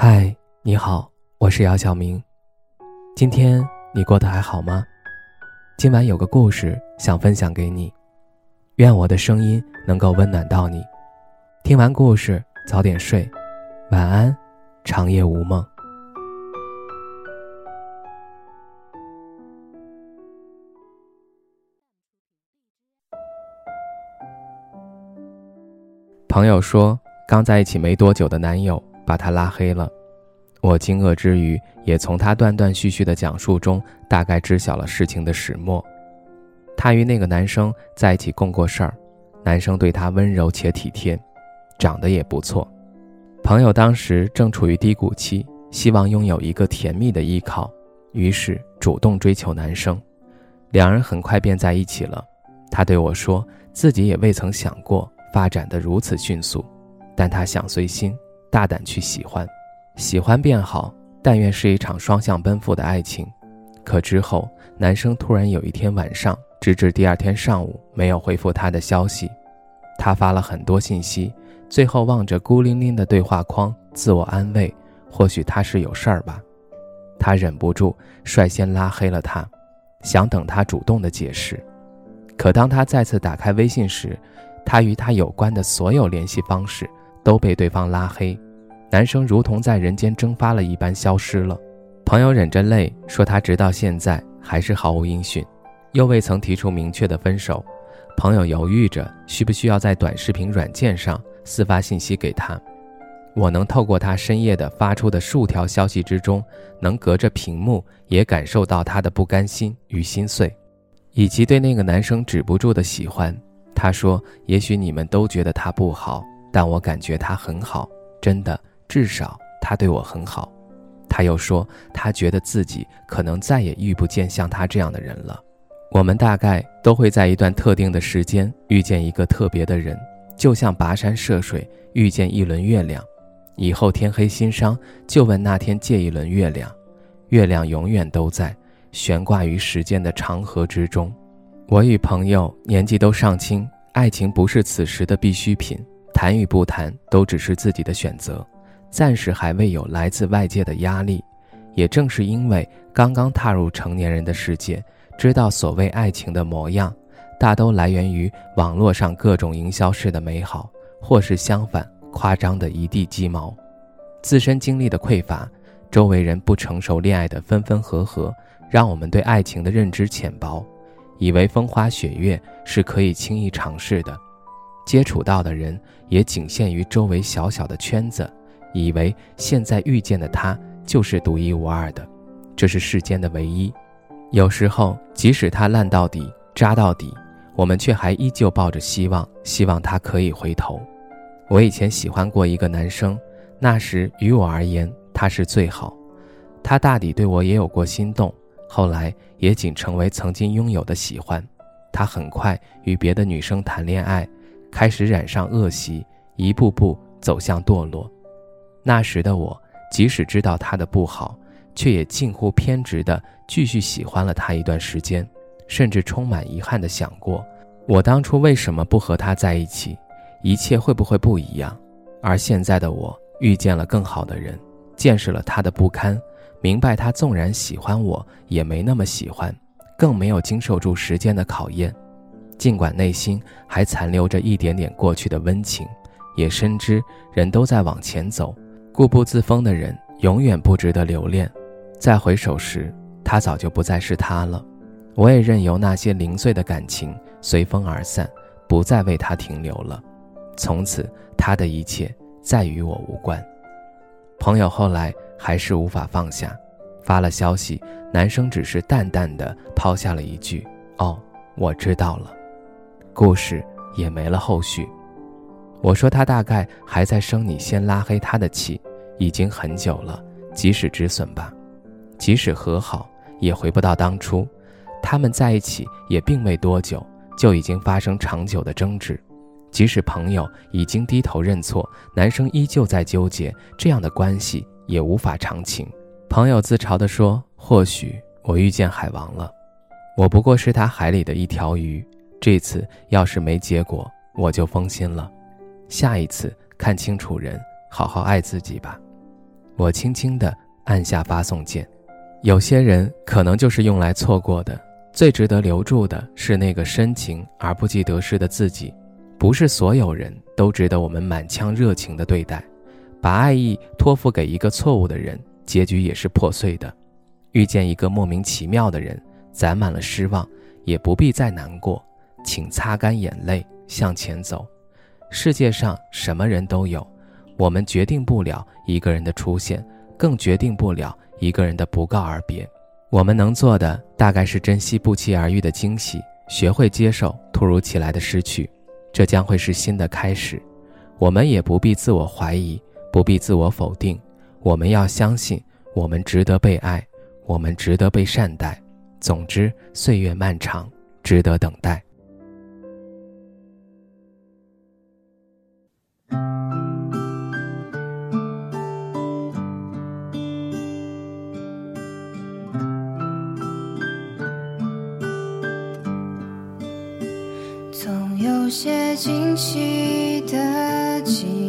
嗨，你好，我是姚晓明。今天你过得还好吗？今晚有个故事想分享给你，愿我的声音能够温暖到你。听完故事早点睡，晚安，长夜无梦。朋友说，刚在一起没多久的男友。把他拉黑了，我惊愕之余，也从他断断续续的讲述中大概知晓了事情的始末。他与那个男生在一起共过事儿，男生对他温柔且体贴，长得也不错。朋友当时正处于低谷期，希望拥有一个甜蜜的依靠，于是主动追求男生，两人很快便在一起了。他对我说，自己也未曾想过发展的如此迅速，但他想随心。大胆去喜欢，喜欢便好，但愿是一场双向奔赴的爱情。可之后，男生突然有一天晚上，直至第二天上午没有回复他的消息。他发了很多信息，最后望着孤零零的对话框，自我安慰：或许他是有事儿吧。他忍不住率先拉黑了他，想等他主动的解释。可当他再次打开微信时，他与他有关的所有联系方式。都被对方拉黑，男生如同在人间蒸发了一般消失了。朋友忍着泪说，他直到现在还是毫无音讯，又未曾提出明确的分手。朋友犹豫着需不需要在短视频软件上私发信息给他。我能透过他深夜的发出的数条消息之中，能隔着屏幕也感受到他的不甘心与心碎，以及对那个男生止不住的喜欢。他说：“也许你们都觉得他不好。”但我感觉他很好，真的，至少他对我很好。他又说，他觉得自己可能再也遇不见像他这样的人了。我们大概都会在一段特定的时间遇见一个特别的人，就像跋山涉水遇见一轮月亮，以后天黑心伤，就问那天借一轮月亮。月亮永远都在，悬挂于时间的长河之中。我与朋友年纪都尚轻，爱情不是此时的必需品。谈与不谈都只是自己的选择，暂时还未有来自外界的压力。也正是因为刚刚踏入成年人的世界，知道所谓爱情的模样，大都来源于网络上各种营销式的美好，或是相反夸张的一地鸡毛。自身经历的匮乏，周围人不成熟恋爱的分分合合，让我们对爱情的认知浅薄，以为风花雪月是可以轻易尝试的。接触到的人也仅限于周围小小的圈子，以为现在遇见的他就是独一无二的，这是世间的唯一。有时候，即使他烂到底、渣到底，我们却还依旧抱着希望，希望他可以回头。我以前喜欢过一个男生，那时于我而言他是最好，他大抵对我也有过心动，后来也仅成为曾经拥有的喜欢。他很快与别的女生谈恋爱。开始染上恶习，一步步走向堕落。那时的我，即使知道他的不好，却也近乎偏执地继续喜欢了他一段时间，甚至充满遗憾地想过：我当初为什么不和他在一起？一切会不会不一样？而现在的我遇见了更好的人，见识了他的不堪，明白他纵然喜欢我，也没那么喜欢，更没有经受住时间的考验。尽管内心还残留着一点点过去的温情，也深知人都在往前走，固步自封的人永远不值得留恋。再回首时，他早就不再是他了。我也任由那些零碎的感情随风而散，不再为他停留了。从此，他的一切再与我无关。朋友后来还是无法放下，发了消息，男生只是淡淡的抛下了一句：“哦，我知道了。”故事也没了后续。我说他大概还在生你先拉黑他的气，已经很久了，及时止损吧。即使和好，也回不到当初。他们在一起也并未多久，就已经发生长久的争执。即使朋友已经低头认错，男生依旧在纠结，这样的关系也无法长情。朋友自嘲地说：“或许我遇见海王了，我不过是他海里的一条鱼。”这次要是没结果，我就封心了。下一次看清楚人，好好爱自己吧。我轻轻地按下发送键。有些人可能就是用来错过的，最值得留住的是那个深情而不计得失的自己。不是所有人都值得我们满腔热情的对待，把爱意托付给一个错误的人，结局也是破碎的。遇见一个莫名其妙的人，攒满了失望，也不必再难过，请擦干眼泪向前走。世界上什么人都有，我们决定不了一个人的出现，更决定不了一个人的不告而别。我们能做的大概是珍惜不期而遇的惊喜，学会接受突如其来的失去。这将会是新的开始，我们也不必自我怀疑，不必自我否定。我们要相信，我们值得被爱，我们值得被善待。总之，岁月漫长，值得等待。总有些惊奇的际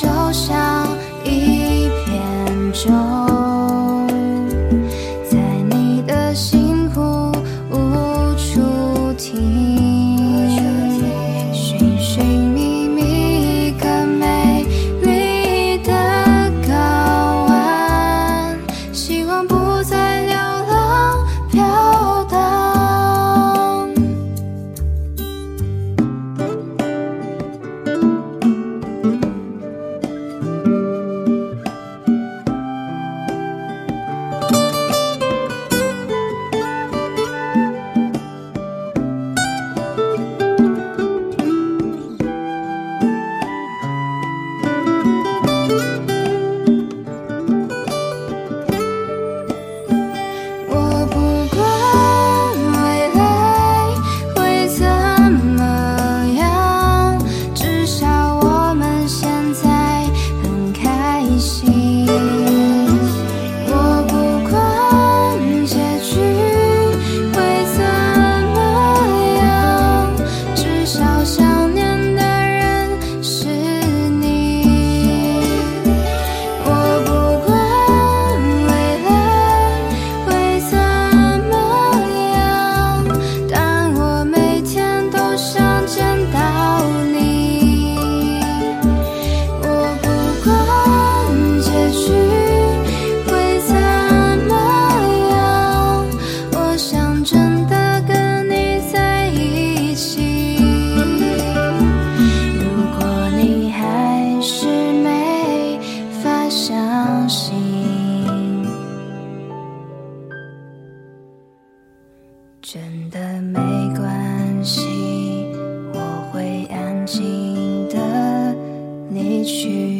就像许